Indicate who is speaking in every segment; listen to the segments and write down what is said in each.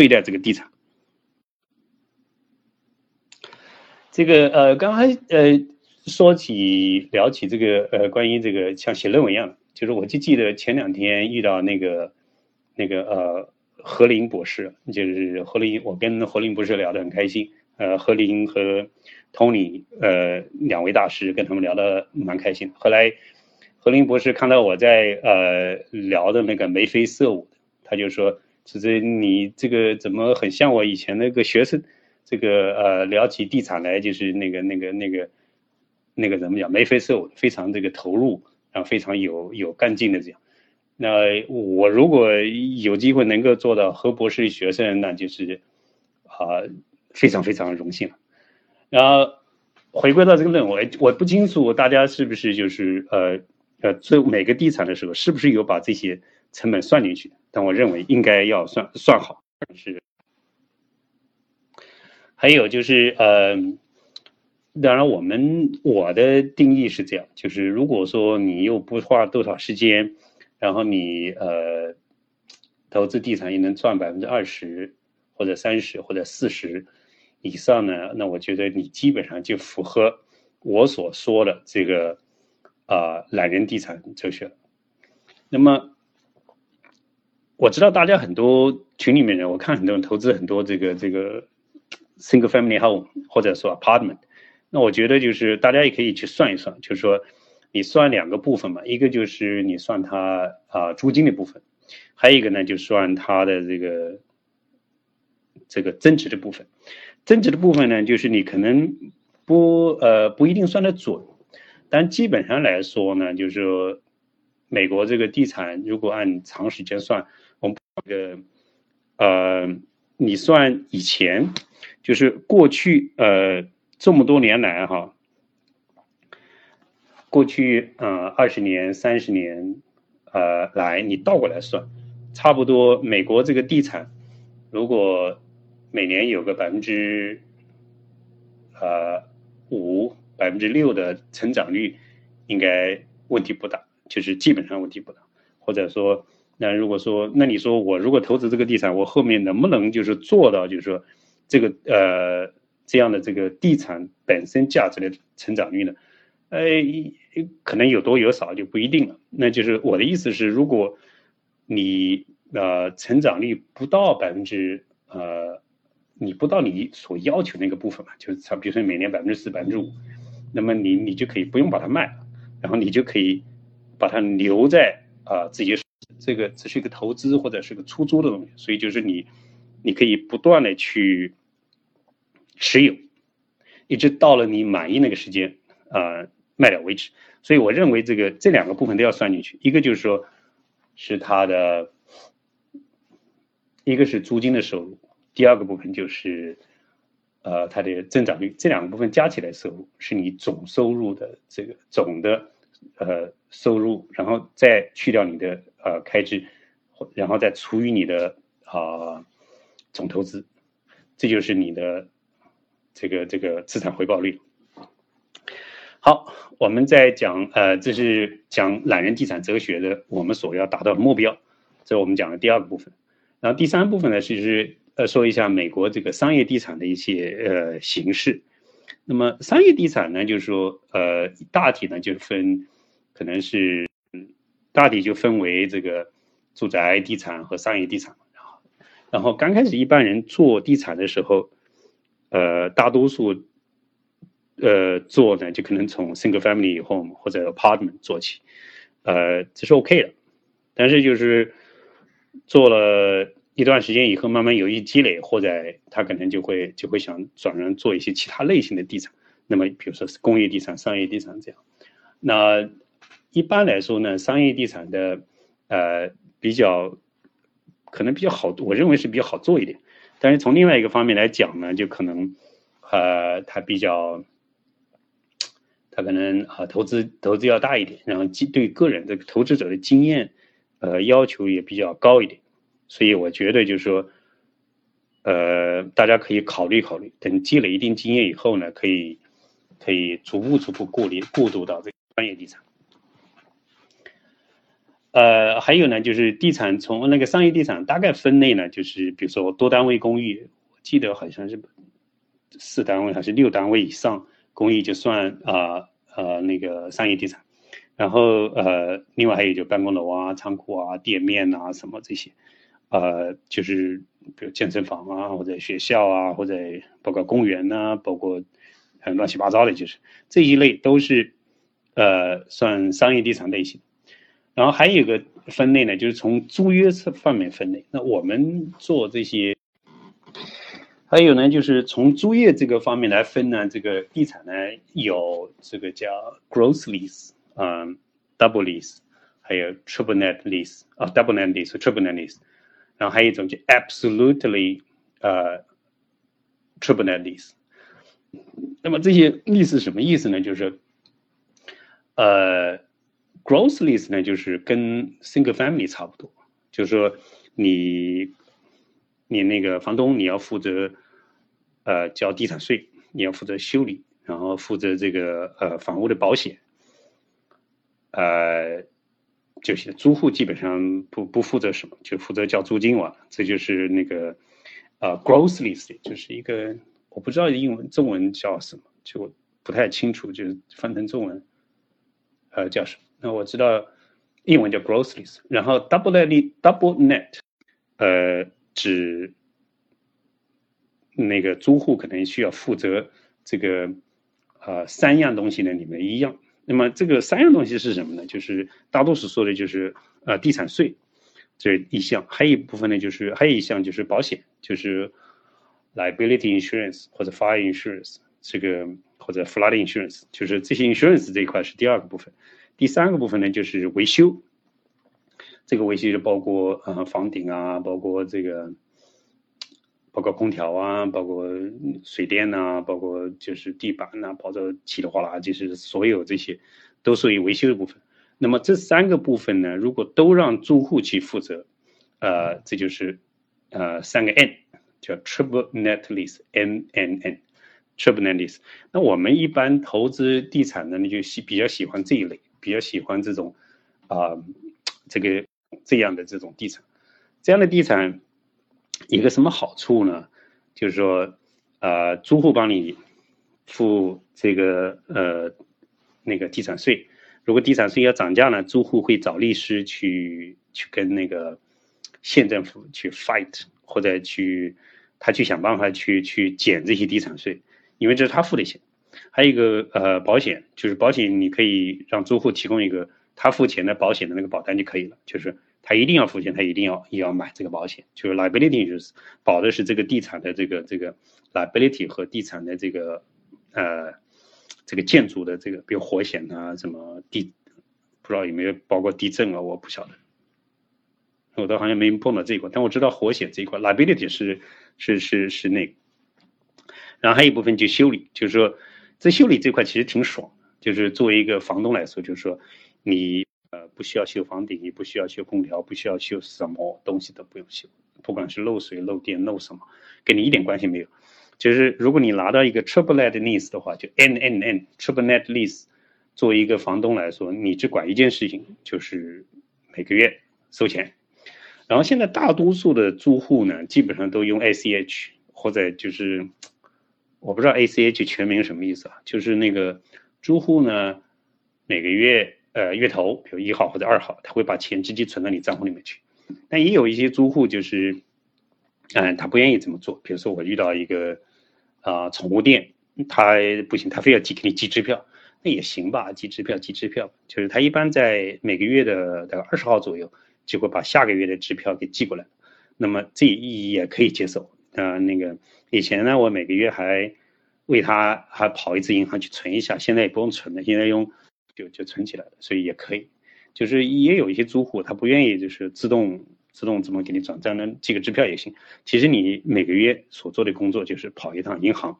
Speaker 1: 对待这个地产。这个呃，刚才呃说起聊起这个呃，关于这个像写论文一样，就是我就记得前两天遇到那个那个呃何林博士，就是何林，我跟何林博士聊得很开心，呃，何林和 Tony 呃两位大师跟他们聊得蛮开心。后来何林博士看到我在呃聊的那个眉飞色舞，他就说：“其实你这个怎么很像我以前那个学生？”这个呃，聊起地产来就是那个那个那个那个怎么讲眉飞色舞，非常这个投入，然后非常有有干劲的这样。那我如果有机会能够做到何博士学生，那就是啊非常非常荣幸了。然后回归到这个论文，我不清楚大家是不是就是呃呃做每个地产的时候是不是有把这些成本算进去？但我认为应该要算算好是。还有就是，呃，当然我们我的定义是这样，就是如果说你又不花多少时间，然后你呃投资地产也能赚百分之二十或者三十或者四十以上呢，那我觉得你基本上就符合我所说的这个啊懒人地产哲学。那么我知道大家很多群里面人，我看很多人投资很多这个这个。single family home 或者说 apartment，那我觉得就是大家也可以去算一算，就是说你算两个部分嘛，一个就是你算它啊租金的部分，还有一个呢就算它的这个这个增值的部分。增值的部分呢，就是你可能不呃不一定算得准，但基本上来说呢，就是说美国这个地产如果按长时间算，这个呃你算以前。就是过去呃这么多年来哈，过去呃二十年三十年呃来你倒过来算，差不多美国这个地产如果每年有个百分之呃五百分之六的成长率，应该问题不大，就是基本上问题不大。或者说，那如果说那你说我如果投资这个地产，我后面能不能就是做到就是说？这个呃，这样的这个地产本身价值的成长率呢，呃，可能有多有少就不一定了。那就是我的意思是，如果你呃成长率不到百分之呃，你不到你所要求那个部分嘛，就是差，比如说每年百分之四、百分之五，那么你你就可以不用把它卖了，然后你就可以把它留在啊自己这个只是一个投资或者是个出租的东西，所以就是你你可以不断的去。持有，一直到了你满意那个时间，啊，卖掉为止。所以我认为这个这两个部分都要算进去。一个就是说，是它的，一个是租金的收入，第二个部分就是，呃，它的增长率。这两个部分加起来收入是你总收入的这个总的，呃，收入，然后再去掉你的呃开支，然后再除以你的啊总投资，这就是你的。这个这个资产回报率，好，我们在讲呃，这是讲懒人地产哲学的我们所要达到的目标，这是我们讲的第二个部分。然后第三部分呢，其实呃说一下美国这个商业地产的一些呃形式。那么商业地产呢，就是说呃大体呢就分，可能是大体就分为这个住宅地产和商业地产。然后然后刚开始一般人做地产的时候。呃，大多数，呃，做呢就可能从 single family home 或者 apartment 做起，呃，这是 OK 的。但是就是做了一段时间以后，慢慢有一积累，或者他可能就会就会想转而做一些其他类型的地产。那么，比如说是工业地产、商业地产这样。那一般来说呢，商业地产的呃比较可能比较好，我认为是比较好做一点。但是从另外一个方面来讲呢，就可能，呃，它比较，它可能啊投资投资要大一点，然后对个人的投资者的经验，呃要求也比较高一点，所以我觉得就是说，呃，大家可以考虑考虑，等积累一定经验以后呢，可以可以逐步逐步过滤过渡到这个专业地产。呃，还有呢，就是地产从那个商业地产大概分类呢，就是比如说多单位公寓，我记得好像是四单位还是六单位以上公寓就算啊呃那个商业地产。然后呃，另外还有就办公楼啊、仓库啊、店面啊什么这些，呃，就是比如健身房啊，或者学校啊，或者包括公园呐，包括很乱七八糟的，就是这一类都是呃算商业地产类型。然后还有一个分类呢，就是从租约侧方面分类。那我们做这些，还有呢，就是从租业这个方面来分呢，这个地产呢有这个叫 gross lease。嗯，double lease，还有 triple net lease 啊，double net lease 和 triple net lease，然后还有一种就 absolutely 呃 triple net lease。那么这些例子什么意思呢？就是呃，gross lease 呢，就是跟 single family 差不多，就是说你你那个房东你要负责呃交地产税，你要负责修理，然后负责这个呃房屋的保险。呃，就是租户基本上不不负责什么，就负责交租金完了。这就是那个呃，gross lease，就是一个我不知道英文中文叫什么，就不太清楚，就是翻成中文呃叫什么。那我知道英文叫 gross lease，然后 double net double net，呃，指那个租户可能需要负责这个呃三样东西呢里面一样。那么这个三样东西是什么呢？就是大多数说的就是呃地产税这一项，还有一部分呢就是还有一项就是保险，就是 liability insurance 或者 fire insurance 这个或者 flood insurance，就是这些 insurance 这一块是第二个部分。第三个部分呢就是维修，这个维修就包括呃房顶啊，包括这个。包括空调啊，包括水电呐，包括就是地板呐，包括稀里哗啦，就是所有这些都属于维修的部分。那么这三个部分呢，如果都让住户去负责，呃，这就是呃三个 N，叫 Triple Net Lease，N N N，Triple Net Lease。那我们一般投资地产呢，你就喜比较喜欢这一类，比较喜欢这种啊这个这样的这种地产，这样的地产。一个什么好处呢？就是说，呃，租户帮你付这个呃那个地产税，如果地产税要涨价呢，租户会找律师去去跟那个县政府去 fight，或者去他去想办法去去减这些地产税，因为这是他付的钱。还有一个呃保险，就是保险你可以让租户提供一个他付钱的保险的那个保单就可以了，就是。他一定要付钱，他一定要也要买这个保险，就是 liability 就是保的是这个地产的这个这个 liability 和地产的这个呃这个建筑的这个，比如火险啊，什么地不知道有没有包括地震啊，我不晓得，我倒好像没碰到这一块，但我知道火险这一块 liability 是是是是那个，然后还有一部分就修理，就是说这修理这块其实挺爽，就是作为一个房东来说，就是说你。呃，不需要修房顶，也不需要修空调，不需要修什么东西都不用修，不管是漏水、漏电、漏什么，跟你一点关系没有。就是如果你拿到一个 triple net lease 的话，就 N N N triple net lease，作为一个房东来说，你只管一件事情，就是每个月收钱。然后现在大多数的租户呢，基本上都用 A C H 或者就是我不知道 A C H 全名什么意思啊？就是那个租户呢，每个月。呃，月头，比如一号或者二号，他会把钱直接存到你账户里面去。但也有一些租户就是，嗯，他不愿意这么做。比如说我遇到一个啊，宠物店，他不行，他非要寄给你寄支票，那也行吧，寄支票，寄支票。就是他一般在每个月的大概二十号左右，就会把下个月的支票给寄过来。那么这也可以接受。啊，那个以前呢，我每个月还为他还跑一次银行去存一下，现在也不用存了，现在用。就就存起来了，所以也可以，就是也有一些租户他不愿意，就是自动自动怎么给你转账呢？寄个支票也行。其实你每个月所做的工作就是跑一趟银行，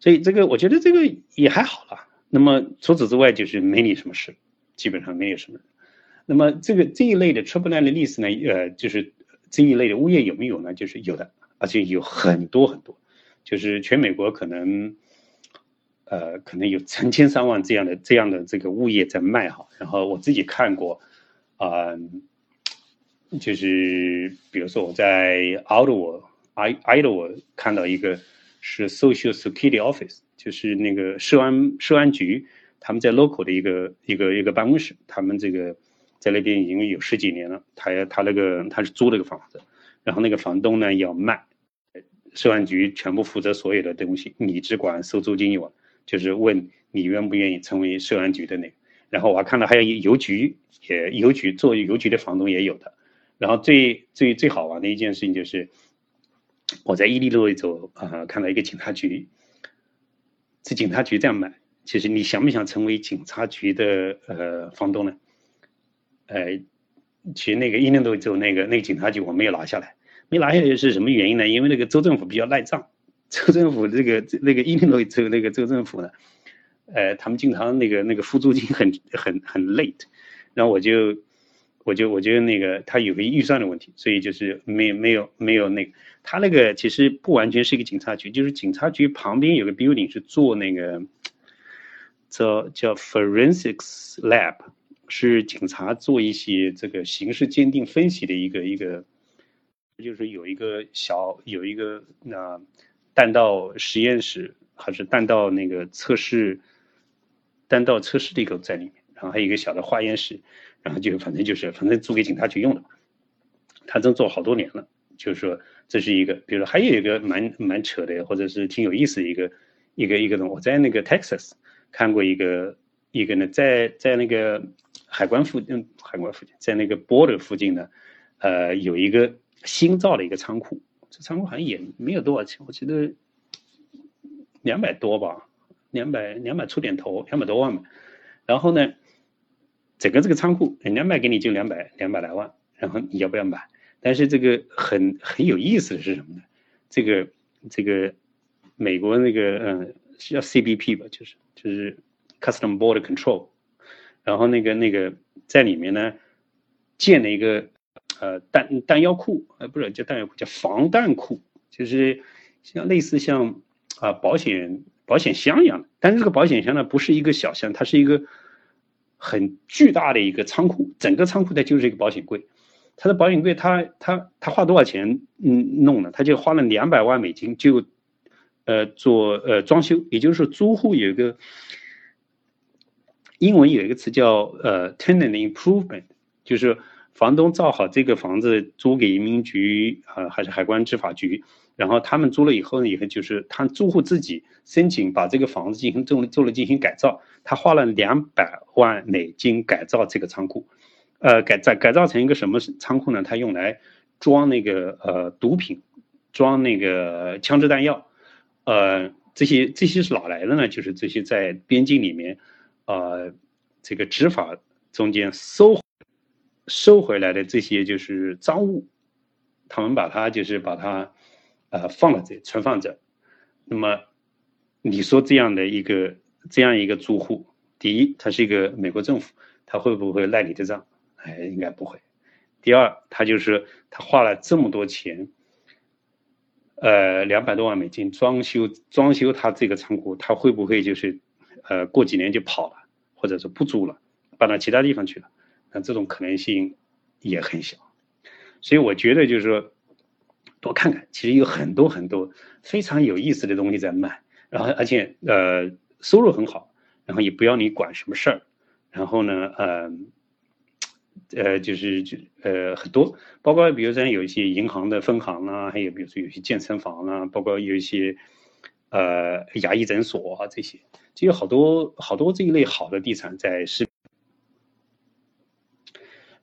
Speaker 1: 所以这个我觉得这个也还好了。那么除此之外就是没你什么事，基本上没有什么。那么这个这一类的 trouble net lease 呢，呃，就是这一类的物业有没有呢？就是有的，而且有很多很多。就是全美国可能，呃，可能有成千上万这样的这样的这个物业在卖哈。然后我自己看过，啊，就是比如说我在 Ottawa，I Ottawa 看到一个是 Social Security Office，就是那个社安社安局，他们在 local 的一个一个一个办公室，他们这个在那边已经有十几年了。他他那个他是租了个房子，然后那个房东呢要卖。社安局全部负责所有的东西，你只管收租金用，就是问你愿不愿意成为社安局的那个。然后我还看到还有邮局，也邮局做邮局的房东也有的。然后最最最好玩的一件事情就是，我在伊利诺伊州啊看到一个警察局，这警察局这样买。其实你想不想成为警察局的呃房东呢？呃，其实那个伊利诺伊州那个那个警察局我没有拿下来。没拿下来是什么原因呢？因为那个州政府比较赖账，州政府这个那个伊利诺州那个州政府呢，呃，他们经常那个那个付租金很很很 late，然后我就我就我就那个他有个预算的问题，所以就是没没有没有那个他那个其实不完全是一个警察局，就是警察局旁边有个 building 是做那个叫叫 forensics lab，是警察做一些这个刑事鉴定分析的一个一个。就是有一个小有一个那弹道实验室还是弹道那个测试弹道测试的一个在里面，然后还有一个小的化验室，然后就反正就是反正租给警察局用的。他正做好多年了，就是说这是一个，比如说还有一个蛮蛮扯的，或者是挺有意思的一个一个一个东。我在那个 Texas 看过一个一个呢，在在那个海关附近海关附近，在那个 border 附近呢，呃有一个。新造的一个仓库，这仓库好像也没有多少钱，我记得两百多吧，两百两百出点头，两百多万吧。然后呢，整个这个仓库人家卖给你就两百两百来万，然后你要不要买？但是这个很很有意思的是什么呢？这个这个美国那个嗯叫 CBP 吧，就是就是 Custom Border Control，然后那个那个在里面呢建了一个。呃，弹弹药库，呃，不是叫弹药库，叫防弹库，就是像类似像啊保险保险箱一样的。但是这个保险箱呢，不是一个小箱，它是一个很巨大的一个仓库，整个仓库它就是一个保险柜。它的保险柜，它它它花多少钱嗯弄的？他就花了两百万美金，就呃做呃装修，也就是说租户有一个英文有一个词叫呃 tenant improvement，就是。房东造好这个房子租给移民局啊，还是海关执法局，然后他们租了以后呢，以后就是他住户自己申请把这个房子进行做了做了进行改造，他花了两百万美金改造这个仓库，呃，改造改造成一个什么仓库呢？他用来装那个呃毒品，装那个枪支弹药，呃，这些这些是哪来的呢？就是这些在边境里面，呃，这个执法中间收。收回来的这些就是赃物，他们把它就是把它，呃，放了这存放着。那么，你说这样的一个这样一个租户，第一，他是一个美国政府，他会不会赖你的账？哎，应该不会。第二，他就是他花了这么多钱，呃，两百多万美金装修装修他这个仓库，他会不会就是，呃，过几年就跑了，或者说不租了，搬到其他地方去了？那这种可能性也很小，所以我觉得就是说，多看看，其实有很多很多非常有意思的东西在卖，然后而且呃收入很好，然后也不要你管什么事儿，然后呢呃呃就是就呃很多，包括比如说有一些银行的分行啊，还有比如说有些健身房啊，包括有一些呃牙医诊所啊这些，就有好多好多这一类好的地产在市。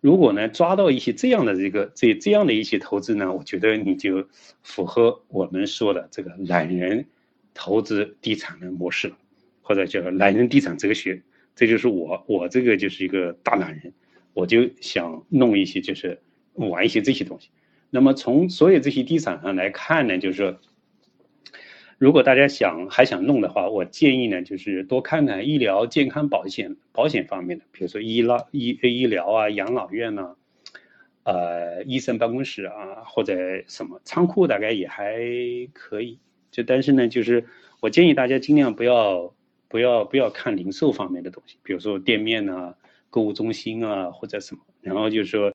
Speaker 1: 如果呢抓到一些这样的这个这这样的一些投资呢，我觉得你就符合我们说的这个懒人投资地产的模式，或者叫懒人地产哲学。这就是我我这个就是一个大懒人，我就想弄一些就是玩一些这些东西。那么从所有这些地产上来看呢，就是说。如果大家想还想弄的话，我建议呢，就是多看看医疗健康保险保险方面的，比如说医疗医医疗啊、养老院呐，呃，医生办公室啊，或者什么仓库，大概也还可以。就但是呢，就是我建议大家尽量不要不要不要看零售方面的东西，比如说店面啊、购物中心啊或者什么，然后就是说